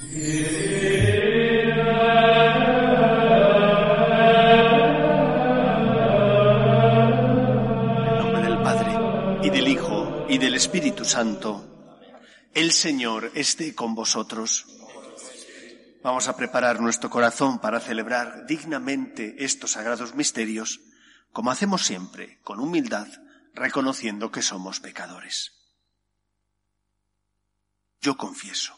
En nombre del Padre, y del Hijo, y del Espíritu Santo, el Señor esté con vosotros. Vamos a preparar nuestro corazón para celebrar dignamente estos sagrados misterios, como hacemos siempre, con humildad, reconociendo que somos pecadores. Yo confieso,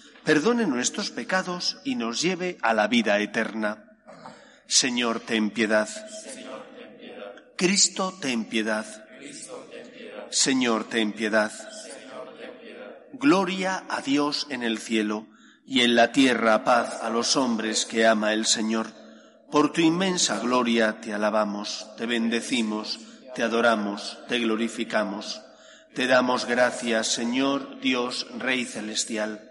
perdone nuestros pecados y nos lleve a la vida eterna. Señor, ten piedad. Cristo, ten piedad. Señor, ten piedad. Gloria a Dios en el cielo y en la tierra paz a los hombres que ama el Señor. Por tu inmensa gloria te alabamos, te bendecimos, te adoramos, te glorificamos. Te damos gracias, Señor Dios Rey Celestial,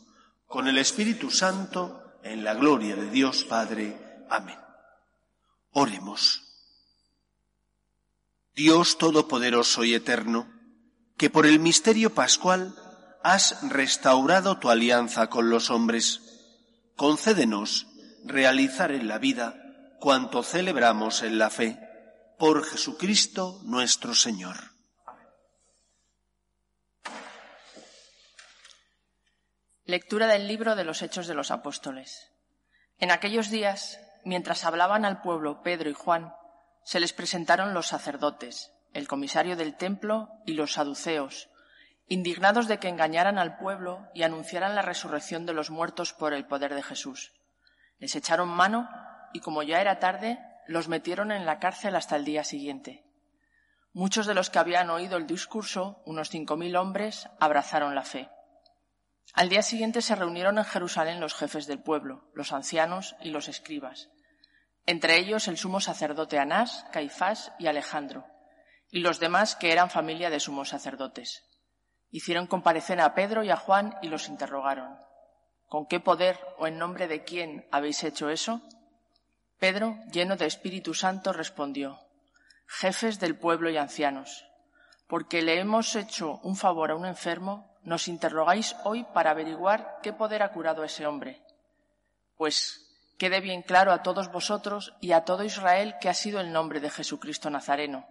con el Espíritu Santo, en la gloria de Dios Padre. Amén. Oremos. Dios Todopoderoso y Eterno, que por el misterio pascual has restaurado tu alianza con los hombres, concédenos realizar en la vida cuanto celebramos en la fe, por Jesucristo nuestro Señor. Lectura del libro de los Hechos de los Apóstoles. En aquellos días, mientras hablaban al pueblo Pedro y Juan, se les presentaron los sacerdotes, el comisario del templo y los saduceos, indignados de que engañaran al pueblo y anunciaran la resurrección de los muertos por el poder de Jesús. Les echaron mano y, como ya era tarde, los metieron en la cárcel hasta el día siguiente. Muchos de los que habían oído el discurso, unos cinco mil hombres, abrazaron la fe. Al día siguiente se reunieron en Jerusalén los jefes del pueblo, los ancianos y los escribas, entre ellos el sumo sacerdote Anás, Caifás y Alejandro, y los demás que eran familia de sumos sacerdotes. Hicieron comparecer a Pedro y a Juan y los interrogaron. ¿Con qué poder o en nombre de quién habéis hecho eso? Pedro, lleno de Espíritu Santo, respondió, Jefes del pueblo y ancianos, porque le hemos hecho un favor a un enfermo, nos interrogáis hoy para averiguar qué poder ha curado a ese hombre. Pues quede bien claro a todos vosotros y a todo Israel que ha sido el nombre de Jesucristo Nazareno,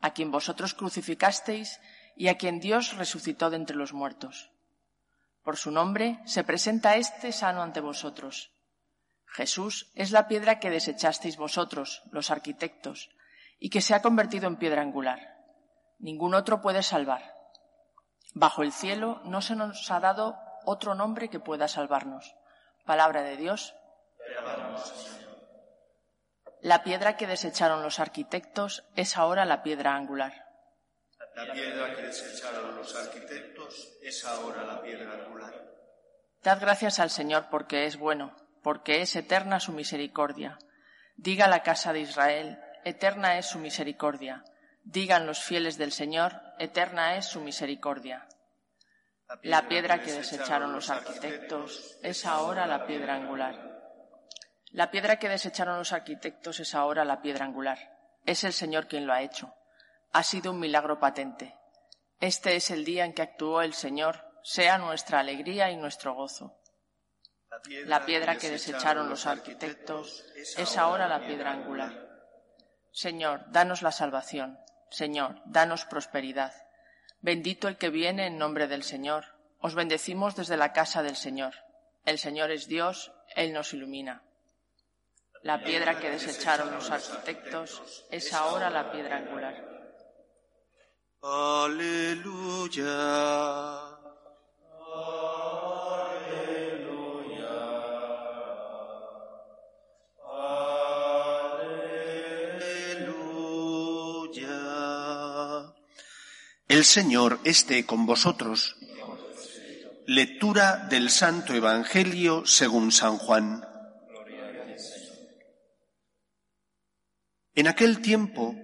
a quien vosotros crucificasteis y a quien Dios resucitó de entre los muertos. Por su nombre se presenta este sano ante vosotros. Jesús es la piedra que desechasteis vosotros, los arquitectos, y que se ha convertido en piedra angular. Ningún otro puede salvar. Bajo el cielo no se nos ha dado otro nombre que pueda salvarnos. Palabra de Dios. La piedra que desecharon los arquitectos es ahora la piedra angular. La piedra que desecharon los arquitectos es ahora la piedra angular. Dad gracias al Señor porque es bueno, porque es eterna su misericordia. Diga la casa de Israel, eterna es su misericordia. Digan los fieles del Señor, eterna es su misericordia. La piedra que desecharon los arquitectos es ahora la piedra angular. La piedra que desecharon los arquitectos es ahora la piedra angular. Es el Señor quien lo ha hecho. Ha sido un milagro patente. Este es el día en que actuó el Señor, sea nuestra alegría y nuestro gozo. La piedra que desecharon los arquitectos es ahora la piedra angular. Señor, danos la salvación. Señor, danos prosperidad. Bendito el que viene en nombre del Señor. Os bendecimos desde la casa del Señor. El Señor es Dios, Él nos ilumina. La piedra que desecharon los arquitectos es ahora la piedra angular. Aleluya. El Señor esté con vosotros. Lectura del Santo Evangelio según San Juan. En aquel tiempo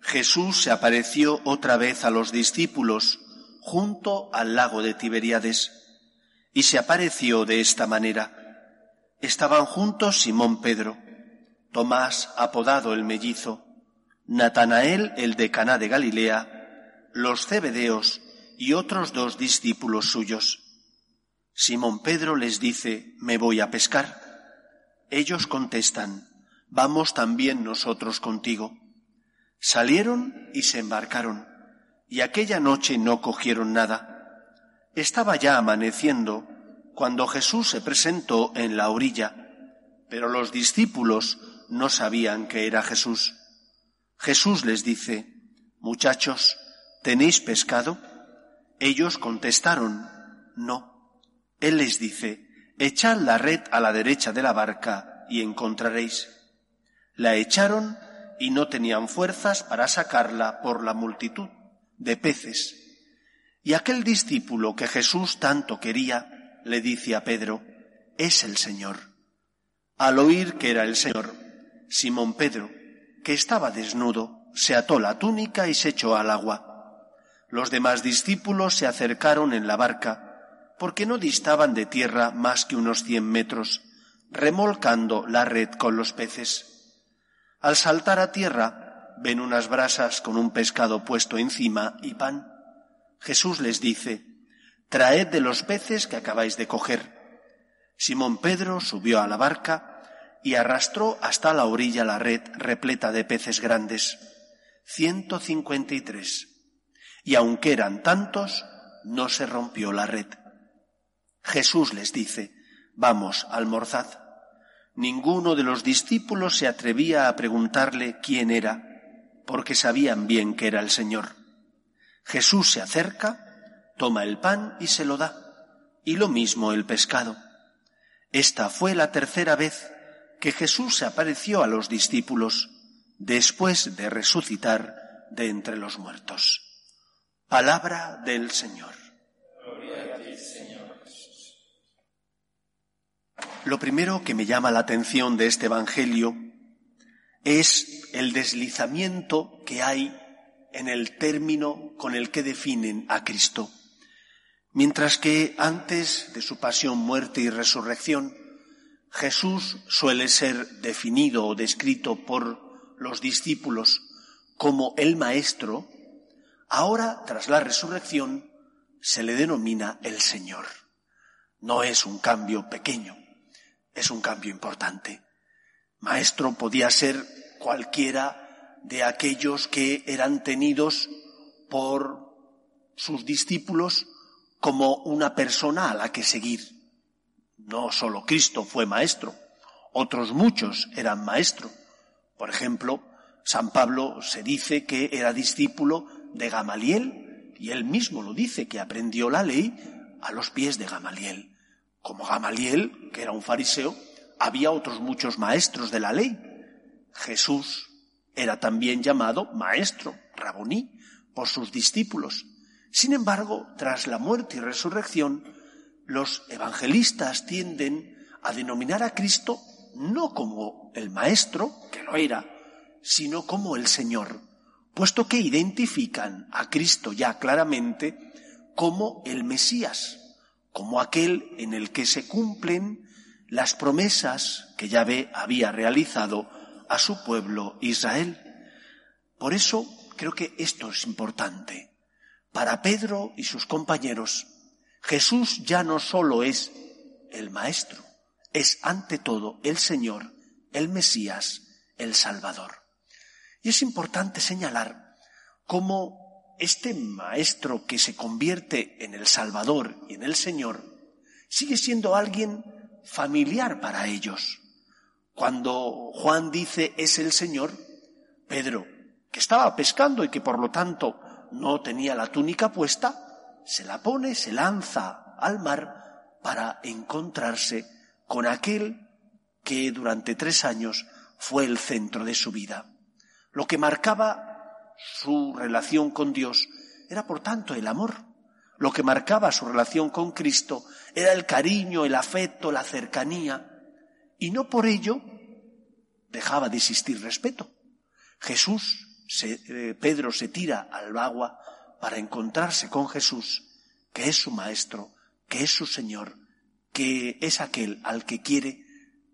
Jesús se apareció otra vez a los discípulos junto al lago de Tiberíades y se apareció de esta manera. Estaban juntos Simón Pedro, Tomás apodado el mellizo, Natanael el de Caná de Galilea, los cebedeos y otros dos discípulos suyos. Simón Pedro les dice, me voy a pescar. Ellos contestan, vamos también nosotros contigo. Salieron y se embarcaron, y aquella noche no cogieron nada. Estaba ya amaneciendo cuando Jesús se presentó en la orilla, pero los discípulos no sabían que era Jesús. Jesús les dice, Muchachos, ¿tenéis pescado? Ellos contestaron, no. Él les dice, echad la red a la derecha de la barca y encontraréis. La echaron y no tenían fuerzas para sacarla por la multitud de peces. Y aquel discípulo que Jesús tanto quería le dice a Pedro, es el Señor. Al oír que era el Señor, Simón Pedro, que estaba desnudo, se ató la túnica y se echó al agua los demás discípulos se acercaron en la barca, porque no distaban de tierra más que unos cien metros, remolcando la red con los peces. Al saltar a tierra, ven unas brasas con un pescado puesto encima y pan. Jesús les dice, Traed de los peces que acabáis de coger. Simón Pedro subió a la barca y arrastró hasta la orilla la red repleta de peces grandes, ciento cincuenta y tres y aunque eran tantos, no se rompió la red. Jesús les dice, vamos, almorzad. Ninguno de los discípulos se atrevía a preguntarle quién era, porque sabían bien que era el Señor. Jesús se acerca, toma el pan y se lo da, y lo mismo el pescado. Esta fue la tercera vez que Jesús se apareció a los discípulos después de resucitar de entre los muertos. Palabra del Señor. Lo primero que me llama la atención de este Evangelio es el deslizamiento que hay en el término con el que definen a Cristo. Mientras que antes de su pasión, muerte y resurrección, Jesús suele ser definido o descrito por los discípulos como el Maestro, Ahora, tras la resurrección, se le denomina el Señor. No es un cambio pequeño, es un cambio importante. Maestro podía ser cualquiera de aquellos que eran tenidos por sus discípulos como una persona a la que seguir. No solo Cristo fue maestro, otros muchos eran maestro. Por ejemplo, San Pablo se dice que era discípulo de Gamaliel, y él mismo lo dice, que aprendió la ley a los pies de Gamaliel. Como Gamaliel, que era un fariseo, había otros muchos maestros de la ley. Jesús era también llamado maestro, raboní, por sus discípulos. Sin embargo, tras la muerte y resurrección, los evangelistas tienden a denominar a Cristo no como el maestro, que lo era, sino como el Señor puesto que identifican a Cristo ya claramente como el Mesías, como aquel en el que se cumplen las promesas que Yahvé había realizado a su pueblo Israel. Por eso creo que esto es importante. Para Pedro y sus compañeros, Jesús ya no solo es el Maestro, es ante todo el Señor, el Mesías, el Salvador. Y es importante señalar cómo este maestro que se convierte en el Salvador y en el Señor sigue siendo alguien familiar para ellos. Cuando Juan dice es el Señor, Pedro, que estaba pescando y que por lo tanto no tenía la túnica puesta, se la pone, se lanza al mar para encontrarse con aquel que durante tres años fue el centro de su vida. Lo que marcaba su relación con Dios era por tanto el amor. Lo que marcaba su relación con Cristo era el cariño, el afecto, la cercanía, y no por ello dejaba de existir respeto. Jesús, eh, Pedro se tira al agua para encontrarse con Jesús, que es su maestro, que es su Señor, que es aquel al que quiere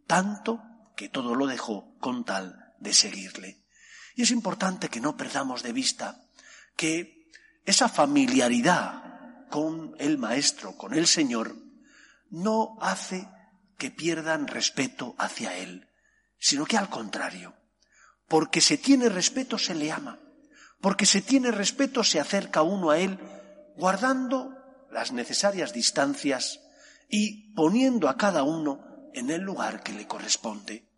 tanto que todo lo dejó con tal de seguirle. Y es importante que no perdamos de vista que esa familiaridad con el Maestro, con el Señor, no hace que pierdan respeto hacia Él, sino que al contrario, porque se tiene respeto se le ama, porque se tiene respeto se acerca uno a Él guardando las necesarias distancias y poniendo a cada uno en el lugar que le corresponde.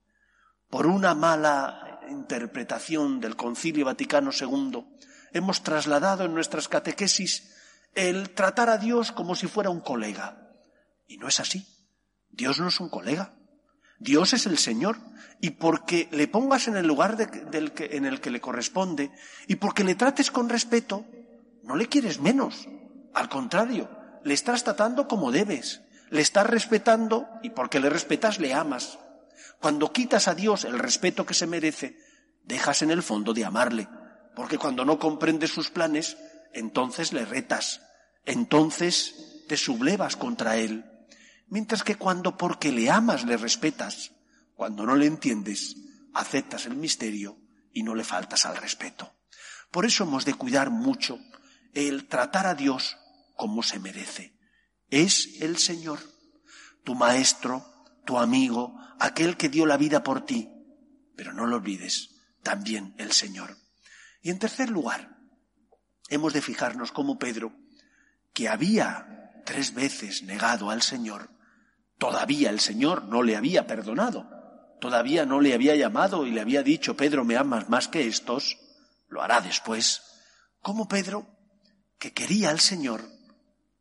Por una mala interpretación del Concilio Vaticano II, hemos trasladado en nuestras catequesis el tratar a Dios como si fuera un colega. Y no es así. Dios no es un colega. Dios es el Señor. Y porque le pongas en el lugar del que, en el que le corresponde y porque le trates con respeto, no le quieres menos. Al contrario, le estás tratando como debes, le estás respetando y porque le respetas le amas. Cuando quitas a Dios el respeto que se merece, dejas en el fondo de amarle, porque cuando no comprendes sus planes, entonces le retas, entonces te sublevas contra él. Mientras que cuando porque le amas le respetas, cuando no le entiendes, aceptas el misterio y no le faltas al respeto. Por eso hemos de cuidar mucho el tratar a Dios como se merece. Es el Señor, tu maestro, tu amigo, aquel que dio la vida por ti. Pero no lo olvides, también el Señor. Y en tercer lugar, hemos de fijarnos como Pedro, que había tres veces negado al Señor, todavía el Señor no le había perdonado, todavía no le había llamado y le había dicho, Pedro, me amas más que estos, lo hará después. Como Pedro, que quería al Señor,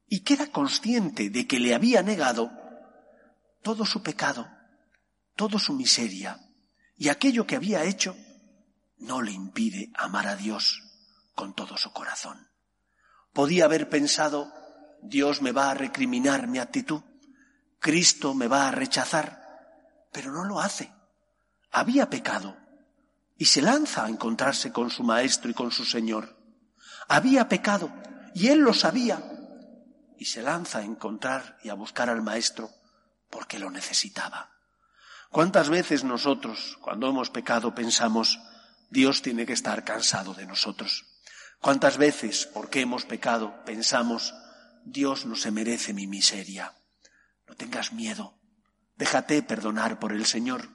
y que era consciente de que le había negado todo su pecado, toda su miseria, y aquello que había hecho no le impide amar a Dios con todo su corazón. Podía haber pensado, Dios me va a recriminar mi actitud, Cristo me va a rechazar, pero no lo hace. Había pecado y se lanza a encontrarse con su Maestro y con su Señor. Había pecado y él lo sabía y se lanza a encontrar y a buscar al Maestro porque lo necesitaba. ¿Cuántas veces nosotros, cuando hemos pecado, pensamos, Dios tiene que estar cansado de nosotros? ¿Cuántas veces, porque hemos pecado, pensamos, Dios no se merece mi miseria? No tengas miedo. Déjate perdonar por el Señor.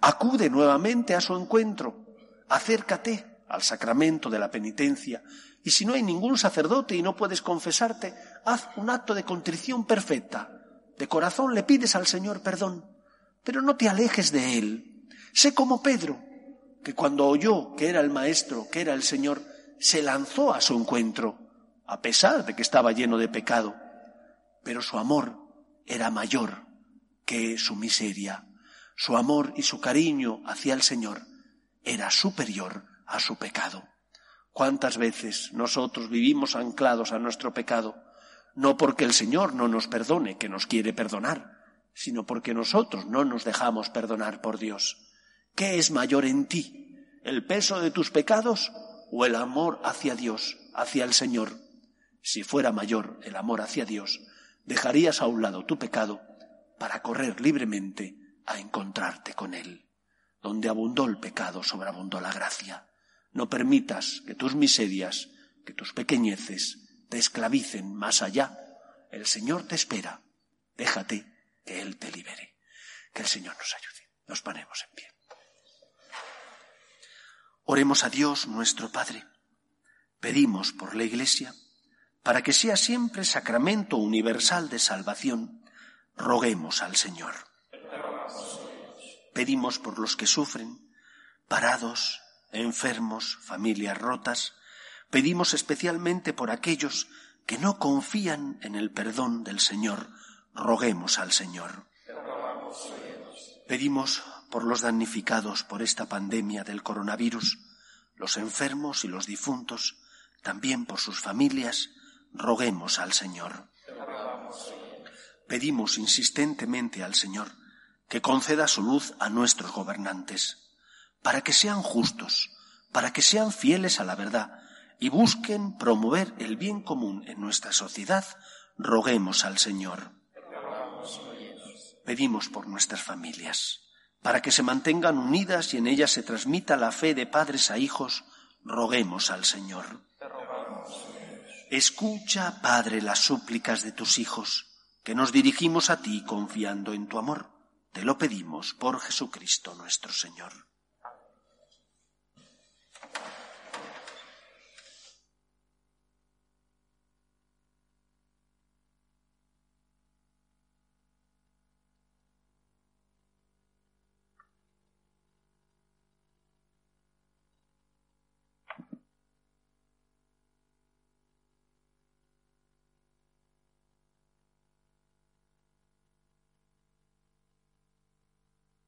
Acude nuevamente a su encuentro. Acércate al sacramento de la penitencia y si no hay ningún sacerdote y no puedes confesarte, haz un acto de contrición perfecta. De corazón le pides al Señor perdón, pero no te alejes de Él. Sé como Pedro, que cuando oyó que era el Maestro, que era el Señor, se lanzó a su encuentro, a pesar de que estaba lleno de pecado. Pero su amor era mayor que su miseria. Su amor y su cariño hacia el Señor era superior a su pecado. ¿Cuántas veces nosotros vivimos anclados a nuestro pecado? No porque el Señor no nos perdone, que nos quiere perdonar, sino porque nosotros no nos dejamos perdonar por Dios. ¿Qué es mayor en ti? ¿El peso de tus pecados o el amor hacia Dios, hacia el Señor? Si fuera mayor el amor hacia Dios, dejarías a un lado tu pecado para correr libremente a encontrarte con Él. Donde abundó el pecado, sobreabundó la gracia. No permitas que tus miserias, que tus pequeñeces te esclavicen más allá. El Señor te espera. Déjate que Él te libere. Que el Señor nos ayude. Nos ponemos en pie. Oremos a Dios nuestro Padre. Pedimos por la Iglesia, para que sea siempre sacramento universal de salvación, roguemos al Señor. Pedimos por los que sufren, parados, enfermos, familias rotas. Pedimos especialmente por aquellos que no confían en el perdón del Señor. Roguemos al Señor. Pedimos por los damnificados por esta pandemia del coronavirus, los enfermos y los difuntos, también por sus familias, roguemos al Señor. Pedimos insistentemente al Señor que conceda su luz a nuestros gobernantes, para que sean justos, para que sean fieles a la verdad y busquen promover el bien común en nuestra sociedad, roguemos al Señor. Pedimos por nuestras familias, para que se mantengan unidas y en ellas se transmita la fe de padres a hijos, roguemos al Señor. Escucha, Padre, las súplicas de tus hijos, que nos dirigimos a ti confiando en tu amor. Te lo pedimos por Jesucristo nuestro Señor.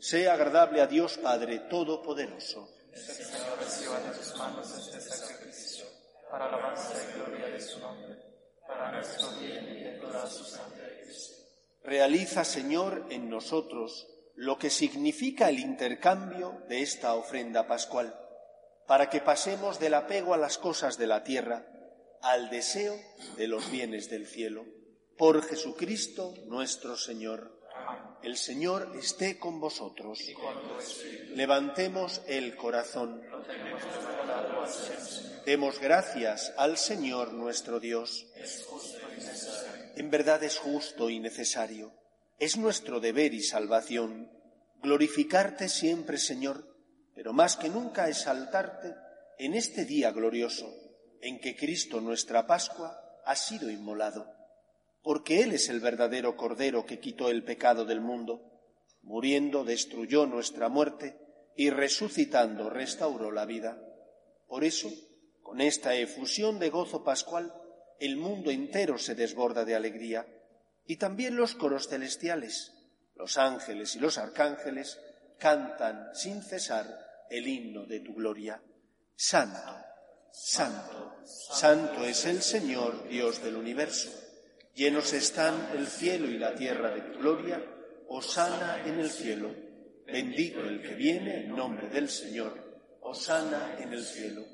sea agradable a Dios Padre Todopoderoso. Para y gloria de su nombre, para nuestro bien y. Realiza, Señor, en nosotros lo que significa el intercambio de esta ofrenda pascual, para que pasemos del apego a las cosas de la tierra al deseo de los bienes del cielo. Por Jesucristo nuestro Señor. El Señor esté con vosotros. Levantemos el corazón. Demos gracias al Señor nuestro Dios. En verdad es justo y necesario. Es nuestro deber y salvación glorificarte siempre, Señor, pero más que nunca exaltarte en este día glorioso en que Cristo nuestra Pascua ha sido inmolado porque Él es el verdadero Cordero que quitó el pecado del mundo, muriendo destruyó nuestra muerte y resucitando restauró la vida. Por eso, con esta efusión de gozo pascual, el mundo entero se desborda de alegría, y también los coros celestiales, los ángeles y los arcángeles, cantan sin cesar el himno de tu gloria. Santo, santo, santo es el Señor, Dios del universo Llenos están el cielo y la tierra de tu gloria, Osana en el cielo. Bendito el que viene en nombre del Señor, Osana en el cielo.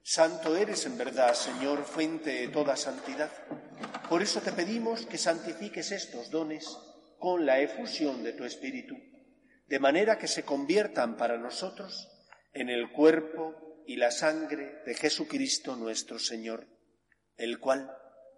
Santo eres en verdad, Señor, fuente de toda santidad. Por eso te pedimos que santifiques estos dones con la efusión de tu Espíritu, de manera que se conviertan para nosotros en el cuerpo y la sangre de Jesucristo nuestro Señor, el cual,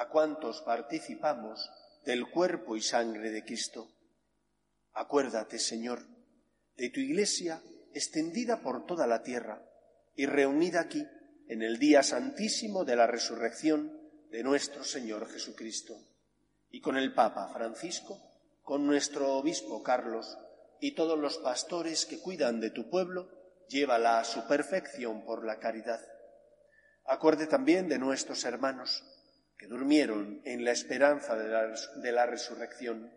a cuantos participamos del cuerpo y sangre de Cristo. Acuérdate, Señor, de tu Iglesia extendida por toda la tierra y reunida aquí en el día santísimo de la resurrección de nuestro Señor Jesucristo, y con el Papa Francisco, con nuestro obispo Carlos y todos los pastores que cuidan de tu pueblo, llévala a su perfección por la caridad. Acuerde también de nuestros hermanos que durmieron en la esperanza de la, resurrección,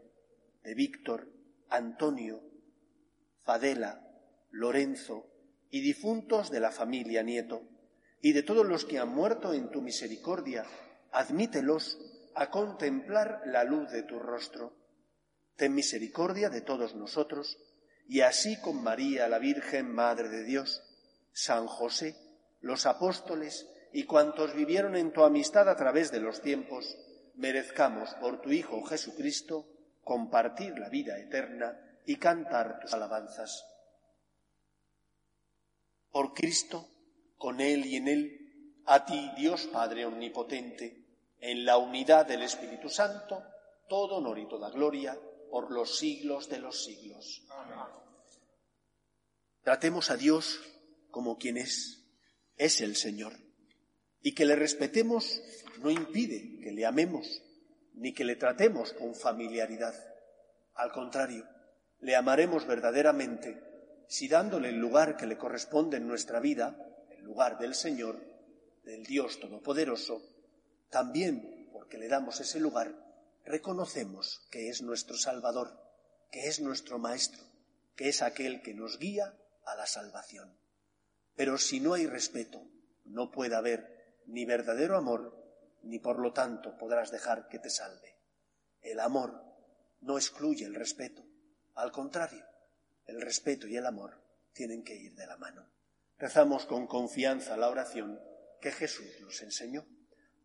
de Víctor, Antonio, Fadela, Lorenzo y difuntos de la familia Nieto, y de todos los que han muerto en tu misericordia, admítelos a contemplar la luz de tu rostro. Ten misericordia de todos nosotros, y así con María, la Virgen Madre de Dios, San José, los apóstoles y cuantos vivieron en tu amistad a través de los tiempos, merezcamos por tu Hijo Jesucristo compartir la vida eterna y cantar tus alabanzas. Por Cristo, con Él y en Él, a ti, Dios Padre Omnipotente, en la unidad del Espíritu Santo, todo honor y toda gloria por los siglos de los siglos. Tratemos a Dios como quien es, es el Señor. Y que le respetemos no impide que le amemos, ni que le tratemos con familiaridad. Al contrario, le amaremos verdaderamente si dándole el lugar que le corresponde en nuestra vida, el lugar del Señor, del Dios Todopoderoso, también porque le damos ese lugar, reconocemos que es nuestro Salvador, que es nuestro Maestro, que es aquel que nos guía a la salvación. Pero si no hay respeto, no puede haber ni verdadero amor, ni por lo tanto podrás dejar que te salve. El amor no excluye el respeto, al contrario, el respeto y el amor tienen que ir de la mano. Rezamos con confianza la oración que Jesús nos enseñó.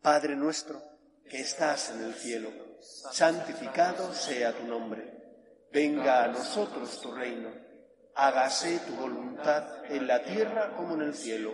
Padre nuestro, que estás en el cielo, santificado sea tu nombre. Venga a nosotros tu reino. Hágase tu voluntad en la tierra como en el cielo.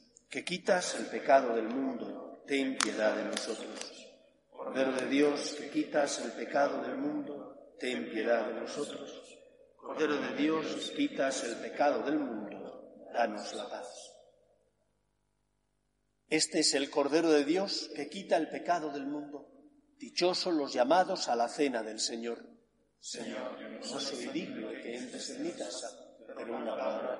que quitas el pecado del mundo, ten piedad de nosotros. Cordero de Dios, que quitas el pecado del mundo, ten piedad de nosotros. Cordero de Dios, que quitas el pecado del mundo, danos la paz. Este es el Cordero de Dios que quita el pecado del mundo. Dichosos los llamados a la cena del Señor. Señor, no soy digno que entres en mi casa, pero una palabra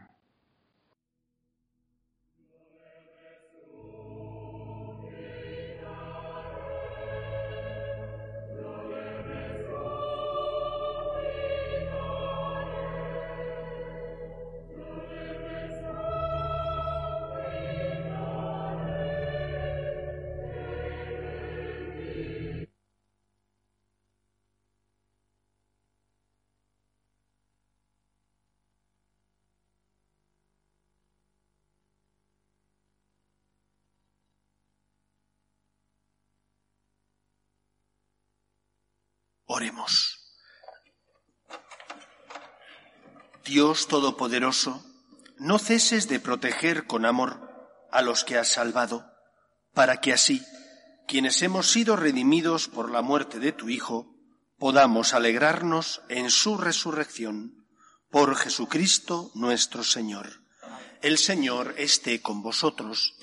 Oremos. Dios Todopoderoso, no ceses de proteger con amor a los que has salvado, para que así, quienes hemos sido redimidos por la muerte de tu Hijo, podamos alegrarnos en su resurrección. Por Jesucristo nuestro Señor. El Señor esté con vosotros.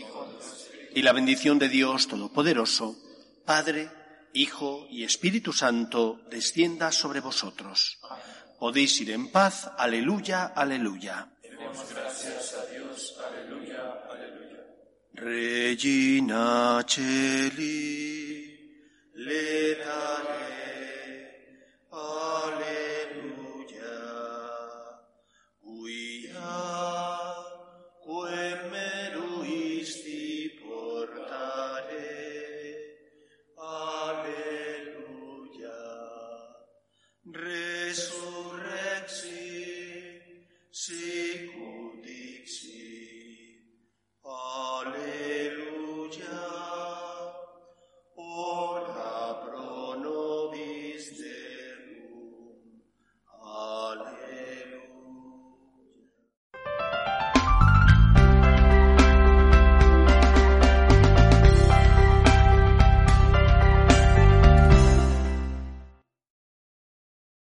Y la bendición de Dios Todopoderoso, Padre, Hijo y Espíritu Santo, descienda sobre vosotros. Podéis ir en paz. Aleluya, aleluya. Demos gracias a Dios. Aleluya, aleluya. Regina.